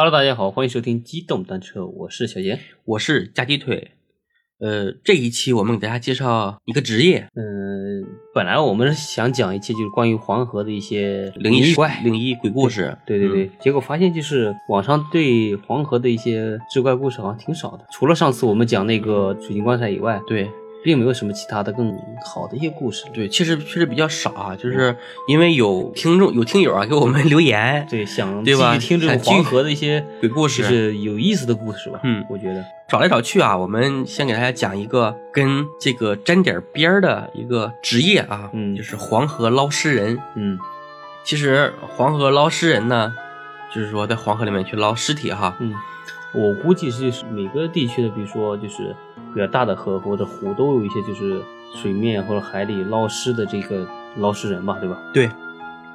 Hello，大家好，欢迎收听机动单车，我是小贤。我是夹鸡腿。呃，这一期我们给大家介绍一个职业嗯，本来我们是想讲一期就是关于黄河的一些灵异怪，灵异鬼故事。对对对，嗯结果发现就是网上对黄河的一些志怪故事好像挺少的，除了上次我们讲那个水晶棺材以外，对并没有什么其他的更好的一些故事。对，确实确实比较少啊，就是因为有听众有听友啊给我们留言，对，想对吧继续听这种黄河的一些鬼故事就是有意思的故事吧。嗯我觉得，找来找去啊，我们先给大家讲一个跟这个沾点边儿的一个职业啊，嗯就是黄河捞尸人。嗯其实黄河捞尸人呢，就是说在黄河里面去捞尸体哈。嗯，我估计是每个地区的，比如说就是比较大的河或者湖，都有一些就是水面或者海里捞尸的这个捞尸人吧，对吧？对，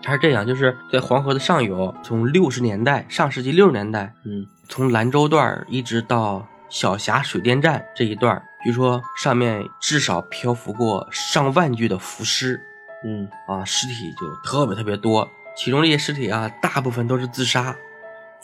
它是这样，就是在黄河的上游，从六十年代，上世纪六十年代，嗯从兰州段儿一直到小峡水电站这一段儿，据说上面至少漂浮过上万具的浮尸嗯啊，尸体就特别特别多。其中这些尸体啊，大部分都是自杀，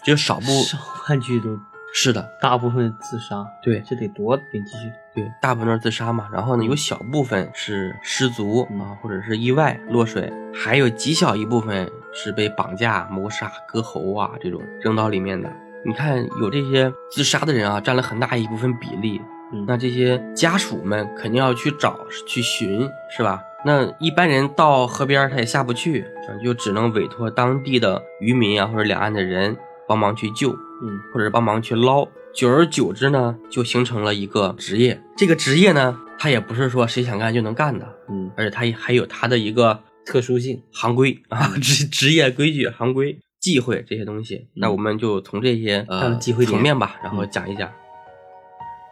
只有少部上万具都是的，大部分自杀，对这得多点继续。对，大部分都是自杀嘛。然后呢，有小部分是失足嗯啊，或者是意外落水，还有极小一部分是被绑架、谋杀、割喉啊这种扔到里面的。你看，有这些自杀的人啊，占了很大一部分比例。嗯，那这些家属们肯定要去找、去寻，是吧？那一般人到河边他也下不去，就只能委托当地的渔民啊或者两岸的人帮忙去救。嗯或者是帮忙去捞，久而久之呢，就形成了一个职业。这个职业呢，它也不是说谁想干就能干的，嗯，而且它也还有它的一个特殊性。行规啊，职职业规矩、行规、忌讳这些东西。那我们就从这些呃忌讳点层面吧，然后讲一讲。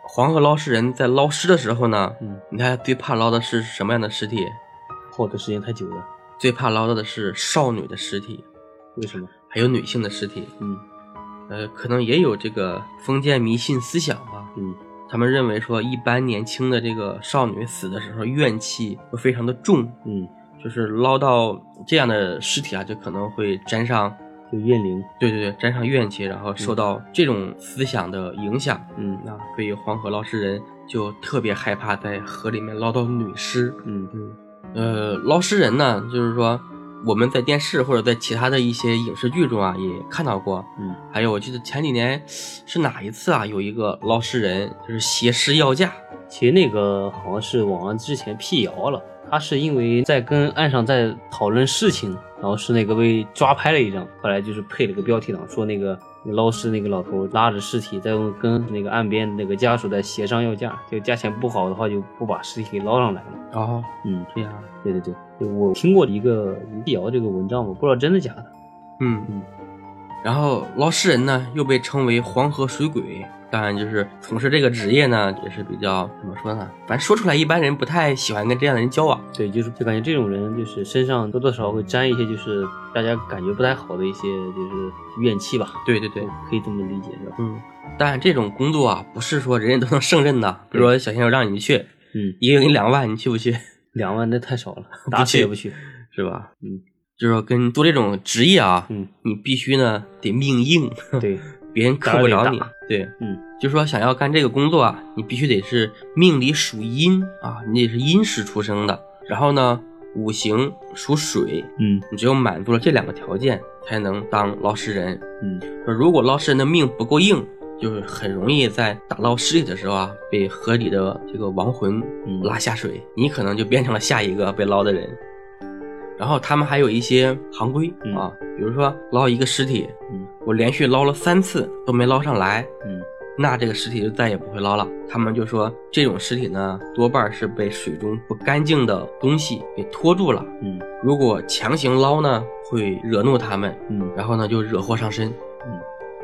黄河捞尸人在捞尸的时候呢，嗯，你看最怕捞的是什么样的尸体？泡的时间太久了，最怕捞到的是少女的尸体，为什么？还有女性的尸体。嗯呃，可能也有这个封建迷信思想啊，嗯。他们认为说，一般年轻的这个少女死的时候怨气会非常的重，嗯，就是捞到这样的尸体啊，就可能会沾上，就怨灵。对对对，沾上怨气，然后受到这种思想的影响。嗯。那所以黄河捞尸人就特别害怕在河里面捞到女尸。嗯。嗯，呃，捞尸人呢，就是说我们在电视或者在其他的一些影视剧中啊也看到过，嗯。还有我记得前几年是哪一次啊，有一个捞尸人就是挟尸要价。其实那个好像是网上之前辟谣了，他是因为在跟岸上在讨论事情，然后是那个被抓拍了一张，后来就是配了个标题党，说那个捞尸那个老头拉着尸体在跟那个岸边那个家属在协商要价，这个价钱不好的话就不把尸体给捞上来了。哦，嗯，这样，对对对，对我听过一个辟谣这个文章，我不知道真的假的。嗯嗯。然后捞尸人呢，又被称为黄河水鬼。当然，就是从事这个职业呢，也是比较怎么说呢？反正说出来，一般人不太喜欢跟这样的人交往。对，就是就感觉这种人就是身上多多少少会沾一些就是大家感觉不太好的一些就是怨气吧，对对对，可以这么理解是吧？嗯。但这种工作啊，不是说人人都能胜任的。比如说，小鲜肉让你去，嗯，一个月给你两万，你去不去？两万那太少了，打死也不去。是吧？嗯，就是说跟做这种职业啊，嗯，你必须呢得命硬，对，别人克不了你。对，嗯，就是说想要干这个工作啊，你必须得是命里属阴啊，你得是阴时出生的。然后呢，五行属水，嗯你只有满足了这两个条件，才能当捞尸人。嗯说如果捞尸人的命不够硬，就是很容易在打捞尸体的时候啊，被河里的这个亡魂嗯拉下水，你可能就变成了下一个被捞的人。然后他们还有一些行规嗯啊，比如说捞一个尸体，嗯我连续捞了三次都没捞上来，嗯那这个尸体就再也不会捞了。他们就说这种尸体呢，多半是被水中不干净的东西给拖住了。嗯如果强行捞呢，会惹怒他们，嗯然后呢就惹祸上身。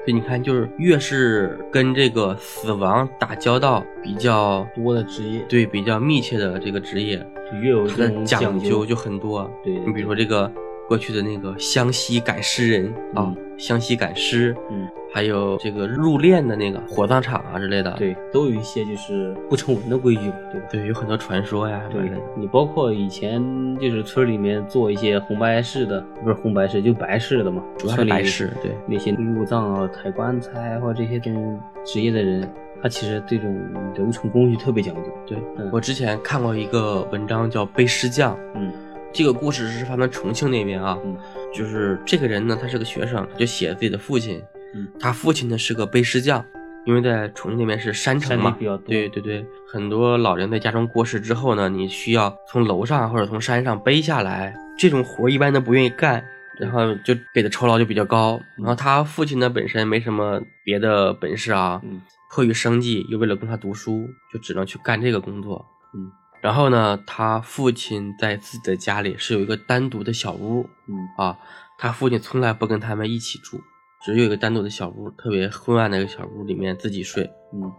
嗯，所以你看，就是越是跟这个死亡打交道比较多的职业对比较密切的这个职业，就越有讲究究就很多。对，你比如说这个过去的那个湘西赶尸人啊，湘西赶尸，嗯，还有这个入殓的那个火葬场啊之类的，对，都有一些就是不成文的规矩，对吧？对，有很多传说呀，对你包括以前就是村里面做一些红白事的，不是红白事就白事的嘛，主要是白事，对那些入葬啊、抬棺材或者这些种职业的人。他其实这种流程工序特别讲究。对我之前看过一个文章叫《背尸匠》，嗯，这个故事是发生重庆那边啊，嗯，就是这个人呢，他是个学生，就写自己的父亲，嗯，他父亲呢是个背尸匠，因为在重庆那边是山城嘛，对对对，很多老人在家中过世之后呢，你需要从楼上或者从山上背下来，这种活一般都不愿意干，然后就给的酬劳就比较高，然后他父亲呢本身没什么别的本事啊，嗯。迫于生计，又为了供他读书，就只能去干这个工作。嗯，然后呢，他父亲在自己的家里是有一个单独的小屋。嗯啊，他父亲从来不跟他们一起住，只有一个单独的小屋，特别昏暗的一个小屋里面自己睡。嗯，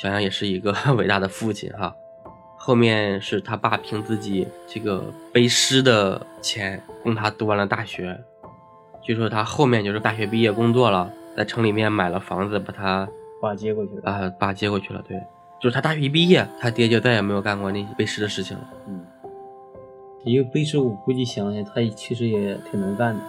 想想也是一个 伟大的父亲哈。后面是他爸凭自己这个背诗的钱供他读完了大学。据说他后面就是大学毕业工作了，在城里面买了房子，把他。爸接过去了啊，爸接过去了。对，就是他大学一毕业，他爹就再也没有干过那些背诗的事情了。嗯，因为背诗，我估计想想，他其实也挺能干的，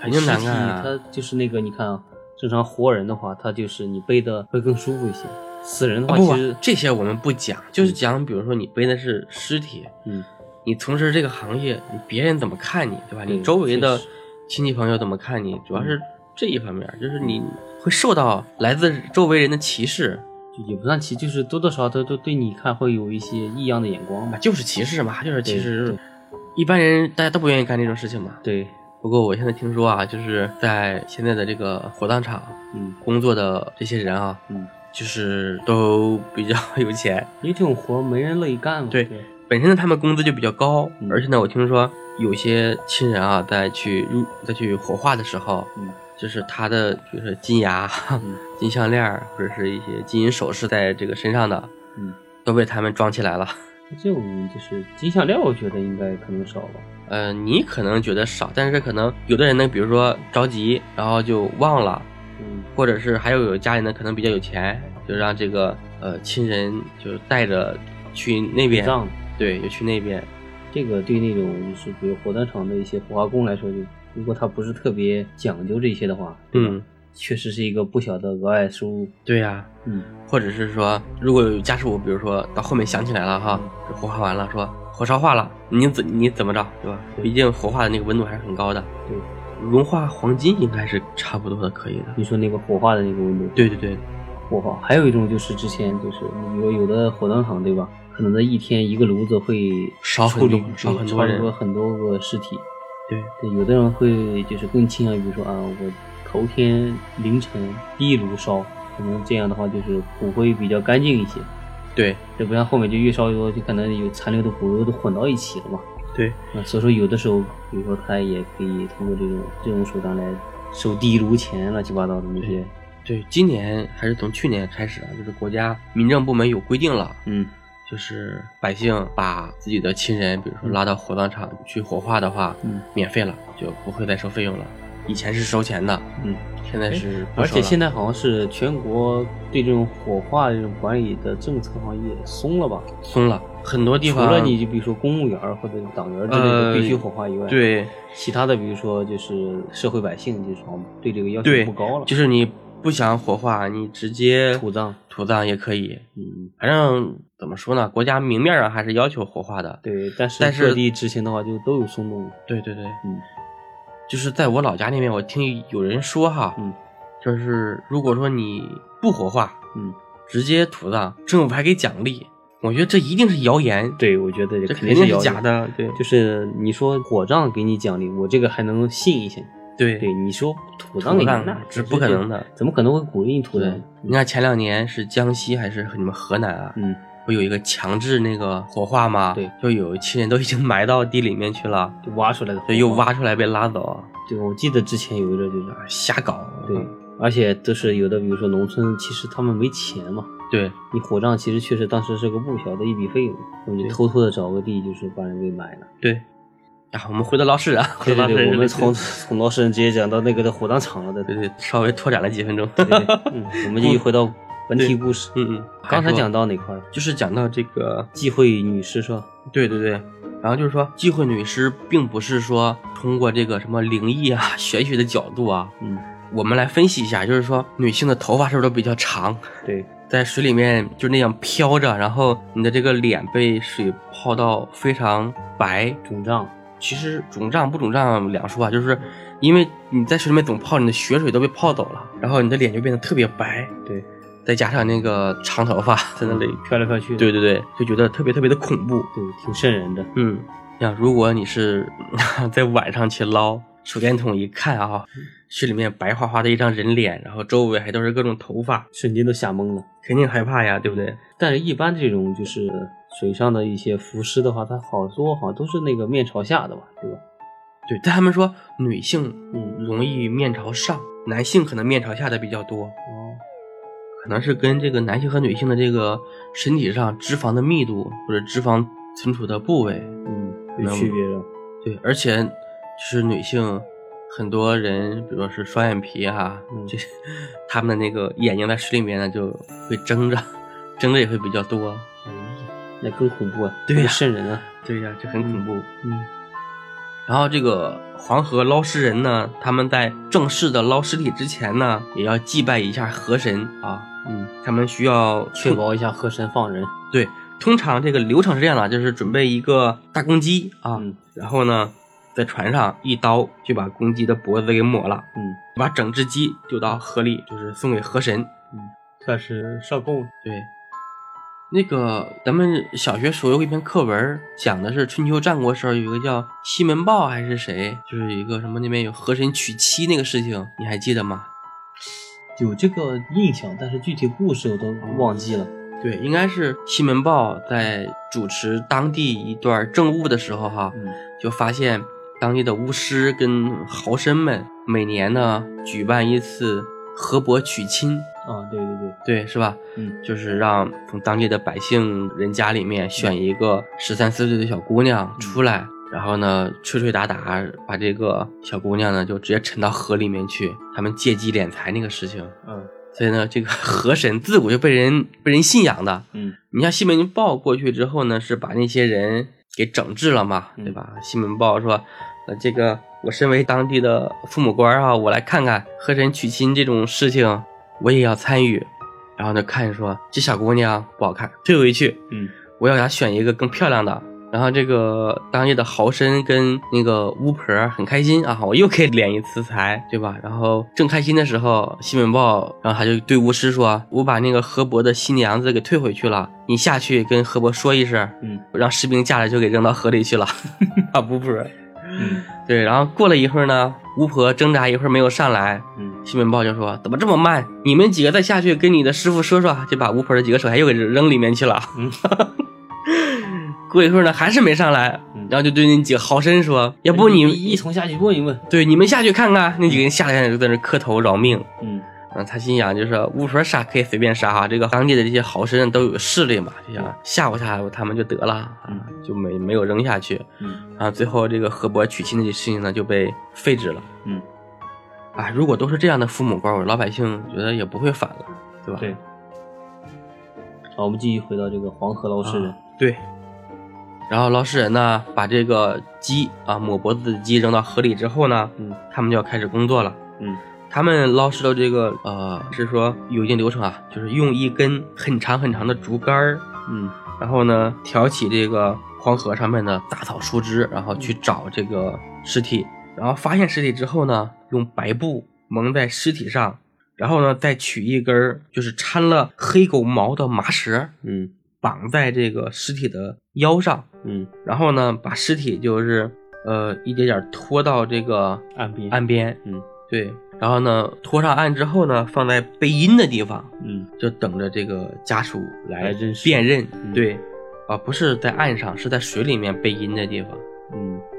肯定难干啊。他就是那个，你看啊，正常活人的话，他就是你背的会更舒服一些。死人的话，其实这些我们不讲，就是讲，比如说你背的是尸体，嗯，你从事这个行业，你别人怎么看你，对吧？你周围的亲戚朋友怎么看你，主要是这一方面，就是你。会受到来自周围人的歧视，也不算歧，就是多多少少都都对你看会有一些异样的眼光吧，就是歧视嘛，就是歧视。一般人大家都不愿意干这种事情嘛。对。不过我现在听说啊，就是在现在的这个火葬场，嗯，工作的这些人啊，嗯，就是都比较 有钱，因为这种活没人乐意干嘛。对，本身呢他们工资就比较高，而且呢我听说有些亲人啊在去入在去火化的时候，嗯。就是他的，比如说金牙、金项链或者是一些金银首饰，在这个身上的，嗯，都被他们装起来了。这种就是金项链，我觉得应该可能少吧。呃，你可能觉得少，但是可能有的人呢，比如说着急，然后就忘了，嗯，或者是还有有家里呢，可能比较有钱，就让这个呃亲人就带着去那边，对，就去那边。这个对那种就是比如火葬场的一些火化工来说就。如果他不是特别讲究这些的话，嗯，确实是一个不小的额外收入。对呀，嗯，或者是说，如果有家属，比如说到后面想起来了哈，火化完了，说火烧化了，你怎你怎么着，对吧？毕竟火化的那个温度还是很高的。对，融化黄金应该是差不多的，可以的。你说那个火化的那个温度？对对对，火化。还有一种就是之前就是，比如有的火葬场对吧？可能在一天一个炉子会烧很多，烧很多人，很多个尸体。对对，有的人会就是更倾向于说啊，我头天凌晨第一炉烧，可能这样的话就是骨灰比较干净一些。对，这不像后面就越烧越多，就可能有残留的骨肉都混到一起了嘛。对，那所以说有的时候，比如说他也可以通过这种这种手段来收第一炉钱，乱七八糟的那些。对，今年还是从去年开始啊，就是国家民政部门有规定了。嗯。就是百姓把自己的亲人，比如说拉到火葬场去火化的话，嗯，免费了，就不会再收费用了。以前是收钱的，嗯，现在是。而且现在好像是全国对这种火化这种管理的政策好像也松了吧？松了很多地方。除了你就比如说公务员或者党员之类的必须火化以外，对，其他的比如说就是社会百姓，就是对这个要求不高了。就是你。不想火化，你直接土葬，土葬也可以。嗯，反正怎么说呢，国家明面上还是要求火化的。对，但是各地执行的话就都有松动。对对对，嗯，就是在我老家那边，我听有人说哈，嗯，就是如果说你不火化，嗯，直接土葬，政府还给奖励。我觉得这一定是谣言。对，我觉得这肯定是假的。对，就是你说火葬给你奖励，我这个还能信一信。对对，你说土葬那是不可能的，怎么可能会鼓励你土葬？你看前两年是江西还是你们河南啊？嗯，不有一个强制那个火化吗？对，就有亲人都已经埋到地里面去了，就挖出来的，对，又挖出来被拉走。对，我记得之前有一个就是瞎搞，对，而且都是有的，比如说农村，其实他们没钱嘛。对，你火葬其实确实当时是个不小的一笔费用，我们就偷偷的找个地，就是把人给埋了。对。啊，我们回到捞尸人，对对对，我们从从捞尸人直接讲到那个的火葬场了的，对对，稍微拓展了几分钟。嗯，我们继续回到本体故事。嗯嗯，刚才讲到哪块？就是讲到这个忌讳女尸是吧？对对对，然后就是说忌讳女尸，并不是说通过这个什么灵异啊、玄学的角度啊，嗯，我们来分析一下，就是说女性的头发是不是都比较长？对。在水里面就那样飘着，然后你的这个脸被水泡到非常白肿胀。其实肿胀不肿胀两说啊，就是因为你在水里面总泡，你的血水都被泡走了，然后你的脸就变得特别白。对，再加上那个长头发 在那里飘来飘去，对对对，就觉得特别特别的恐怖，对，挺瘆人的。嗯，像如果你是 在晚上去捞。手电筒一看啊，水里面白花花的一张人脸，然后周围还都是各种头发，瞬间都吓懵了，肯定害怕呀，对不对？但是，一般这种就是水上的一些浮尸的话，它好多好像都是那个面朝下的吧，对吧？对，但他们说女性嗯容易面朝上，男性可能面朝下的比较多哦，可能是跟这个男性和女性的这个身体上脂肪的密度或者脂肪存储的部位嗯有区别的，对，而且。就是女性，很多人，比如说是双眼皮哈，这 他们的那个眼睛在水里面呢，就会睁着，睁着也会比较多。哎那更恐怖啊！对呀，瘆人啊！对呀，就很恐怖。嗯。然后这个黄河捞尸人呢，他们在正式的捞尸体之前呢，也要祭拜一下河神啊。嗯。他们需要确保一下河神放人。对，通常这个流程是这样的，就是准备一个大公鸡啊，然后呢。在船上一刀就把公鸡的脖子给抹了，嗯，把整只鸡丢到河里，就是送给河神，嗯，算是上供。对，那个咱们小学时候有一篇课文，讲的是春秋战国时候有一个叫西门豹还是谁，就是一个什么那边有河神娶妻那个事情，你还记得吗？有这个印象，但是具体故事我都忘记了。对，应该是西门豹在主持当地一段政务的时候，哈，就发现。当地的巫师跟豪绅们每年呢举办一次河伯娶亲啊，对对对对，是吧？嗯，就是让从当地的百姓人家里面选一个十三四岁的小姑娘出来，然后呢吹吹打打，把这个小姑娘呢就直接沉到河里面去，他们借机敛财那个事情。嗯，所以呢，这个 河神自古就被人被人信仰的。嗯，你像西门豹过去之后呢，是把那些人给整治了嘛，对吧？西门豹说。呃这个，我身为当地的父母官啊，我来看看河神娶亲这种事情，我也要参与。然后呢，看说这小姑娘不好看，退回去。嗯，我要给她选一个更漂亮的。然后这个当地的豪绅跟那个巫婆很开心啊，我又可以敛一次财，对吧？然后正开心的时候，西门豹，然后他就对巫师说：“我把那个河伯的新娘子给退回去了，你下去跟河伯说一声，嗯，让士兵架着就给扔到河里去了。”啊，巫婆。嗯，对，然后过了一会儿呢，巫婆挣扎一会儿没有上来，嗯，西门豹就说：“怎么这么慢？你们几个再下去跟你的师傅说说。”就把巫婆的几个手下又给扔里面去了。嗯，过一会儿呢，还是没上来，然后就对那几个豪绅说：“要不你一同下去问一问？对，你们下去看看。”那几个人下来就在那磕头饶命。嗯。嗯，他心想就是巫婆杀可以随便杀哈，这个当地的这些豪绅都有势力嘛，就想吓唬吓唬他们就得了，嗯，就没没有扔下去，嗯，然后最后这个河伯娶亲的这事情呢就被废止了，嗯，啊，如果都是这样的父母官，老百姓觉得也不会反了，对吧？对。好，我们继续回到这个黄河捞尸人，对，然后捞尸人呢把这个鸡啊抹脖子的鸡扔到河里之后呢，嗯，他们就要开始工作了，嗯。他们捞尸的这个呃，是说有一定流程啊，就是用一根很长很长的竹竿儿，嗯，然后呢挑起这个黄河上面的杂草树枝，然后去找这个尸体，然后发现尸体之后呢，用白布蒙在尸体上，然后呢再取一根就是掺了黑狗毛的麻绳，嗯，绑在这个尸体的腰上，嗯，然后呢把尸体就是呃一点点拖到这个岸边，岸边，嗯，对。然后呢，拖上岸之后呢，放在背阴的地方，嗯，就等着这个家属来辨认。对，啊，不是在岸上，是在水里面背阴的地方。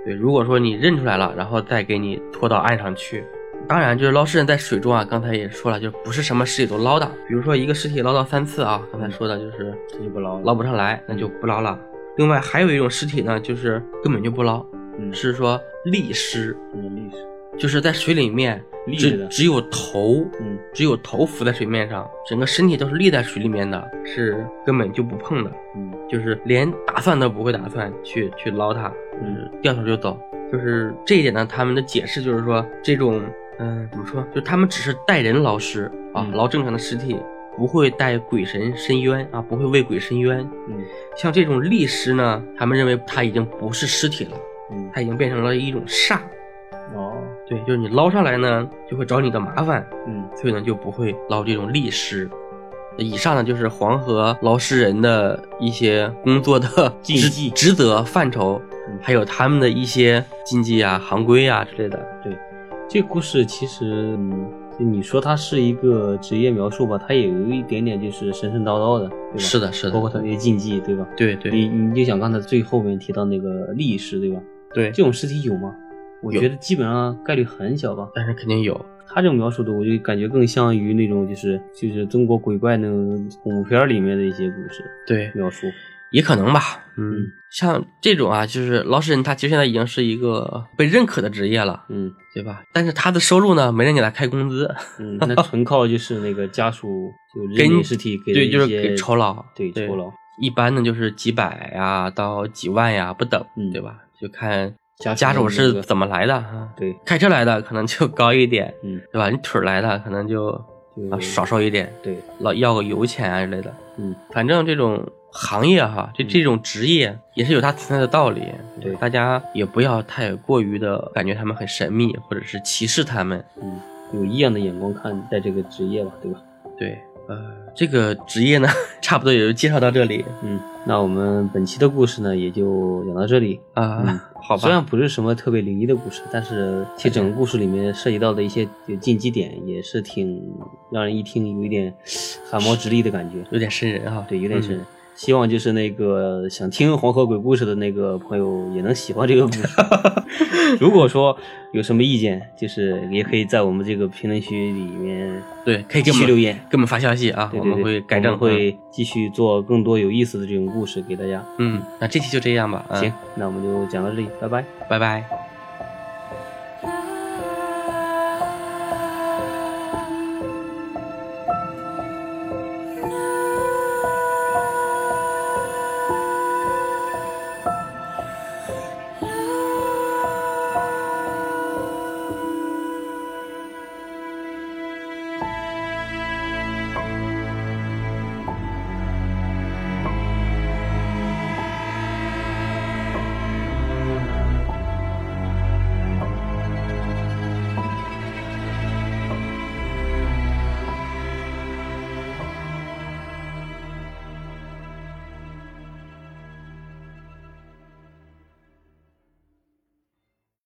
嗯，对。如果说你认出来了，然后再给你拖到岸上去。当然，就是捞尸人在水中啊，刚才也说了，就不是什么尸体都捞的。比如说一个尸体捞到三次啊，刚才说的就是就不捞，捞不上来，那就不捞了。另外还有一种尸体呢，就是根本就不捞，是说立尸，嗯，立尸就是在水里面只只有头，嗯，只有头浮在水面上，整个身体都是立在水里面的，是根本就不碰的，嗯，就是连打算都不会打算去去捞它，嗯，掉头就走。就是这一点呢，他们的解释就是说，这种，嗯，怎么说？就他们只是带人捞尸啊，捞正常的尸体，不会带鬼神伸冤啊，不会为鬼伸冤。嗯，像这种立尸呢，他们认为他已经不是尸体了，嗯，他已经变成了一种煞。哦，对，就是你捞上来呢，就会找你的麻烦。嗯，所以呢，就不会捞这种立尸。以上呢，就是黄河捞尸人的一些工作的 职责范畴。还有他们的一些禁忌啊、行规啊之类的。对，这个故事其实，就你说它是一个职业描述吧，它也有一点点就是神神叨叨的，对吧？是的，是的。包括它那些禁忌，对吧？对对。你你就想刚才最后面提到那个历史，对吧？对。这种尸体有吗？我觉得基本上概率很小吧。但是肯定有。他这种描述的，我就感觉更像于那种就是就是中国鬼怪那种恐怖片里面的一些故事。对，描述。也可能吧，嗯，像这种啊，就是老实人，他其实现在已经是一个被认可的职业了，嗯，对吧？但是他的收入呢，没人给他开工资，嗯，那纯靠就是那个家属就给尸体给对，就是给酬劳，对酬劳，一般呢就是几百呀到几万呀不等，嗯对吧？就看家属是怎么来的啊，对，开车来的可能就高一点，嗯，对吧？你腿来的可能就啊少收一点，对，老要个油钱啊之类的，嗯，反正这种。行业哈，这这种职业也是有它存在的道理。对，大家也不要太过于的感觉他们很神秘，或者是歧视他们。嗯，有异样的眼光看待这个职业吧，对吧？对，呃，这个职业呢，差不多也就介绍到这里。嗯，那我们本期的故事呢，也就讲到这里啊。好吧，虽然不是什么特别灵异的故事，但是其实整个故事里面涉及到的一些禁忌点，也是挺让人一听有一点 汗毛直立的感觉，有点瘆人啊。对，有点瘆人。希望就是那个想听黄河鬼故事的那个朋友也能喜欢这个故事。如果说有什么意见，就是也可以在我们这个评论区里面，对，可以继续留言，给我们发消息啊，我们会改正，会继续做更多有意思的这种故事给大家。嗯，那这期就这样吧。行，那我们就讲到这里，拜拜，拜拜。